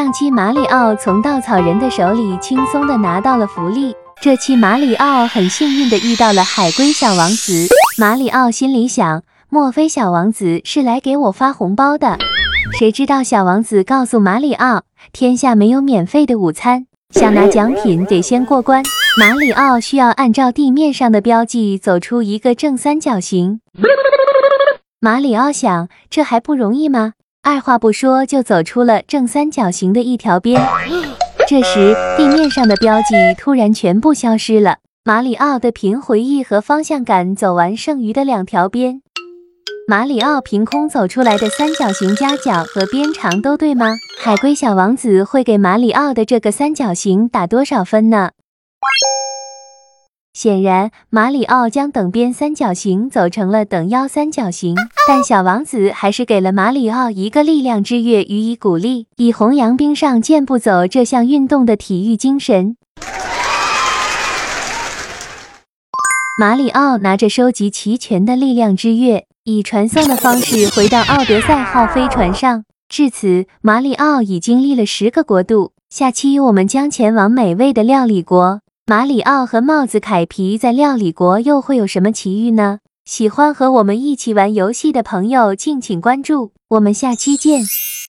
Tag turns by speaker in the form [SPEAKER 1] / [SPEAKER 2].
[SPEAKER 1] 上期马里奥从稻草人的手里轻松的拿到了福利，这期马里奥很幸运的遇到了海龟小王子。马里奥心里想，莫非小王子是来给我发红包的？谁知道小王子告诉马里奥，天下没有免费的午餐，想拿奖品得先过关。马里奥需要按照地面上的标记走出一个正三角形。马里奥想，这还不容易吗？二话不说就走出了正三角形的一条边。这时，地面上的标记突然全部消失了。马里奥的凭回忆和方向感走完剩余的两条边。马里奥凭空走出来的三角形夹角和边长都对吗？海龟小王子会给马里奥的这个三角形打多少分呢？显然，马里奥将等边三角形走成了等腰三角形，但小王子还是给了马里奥一个力量之跃予以鼓励，以弘扬冰上健步走这项运动的体育精神。马里奥拿着收集齐全的力量之跃，以传送的方式回到奥德赛号飞船上。至此，马里奥已经历了十个国度。下期我们将前往美味的料理国。马里奥和帽子凯皮在料理国又会有什么奇遇呢？喜欢和我们一起玩游戏的朋友，敬请关注，我们下期见。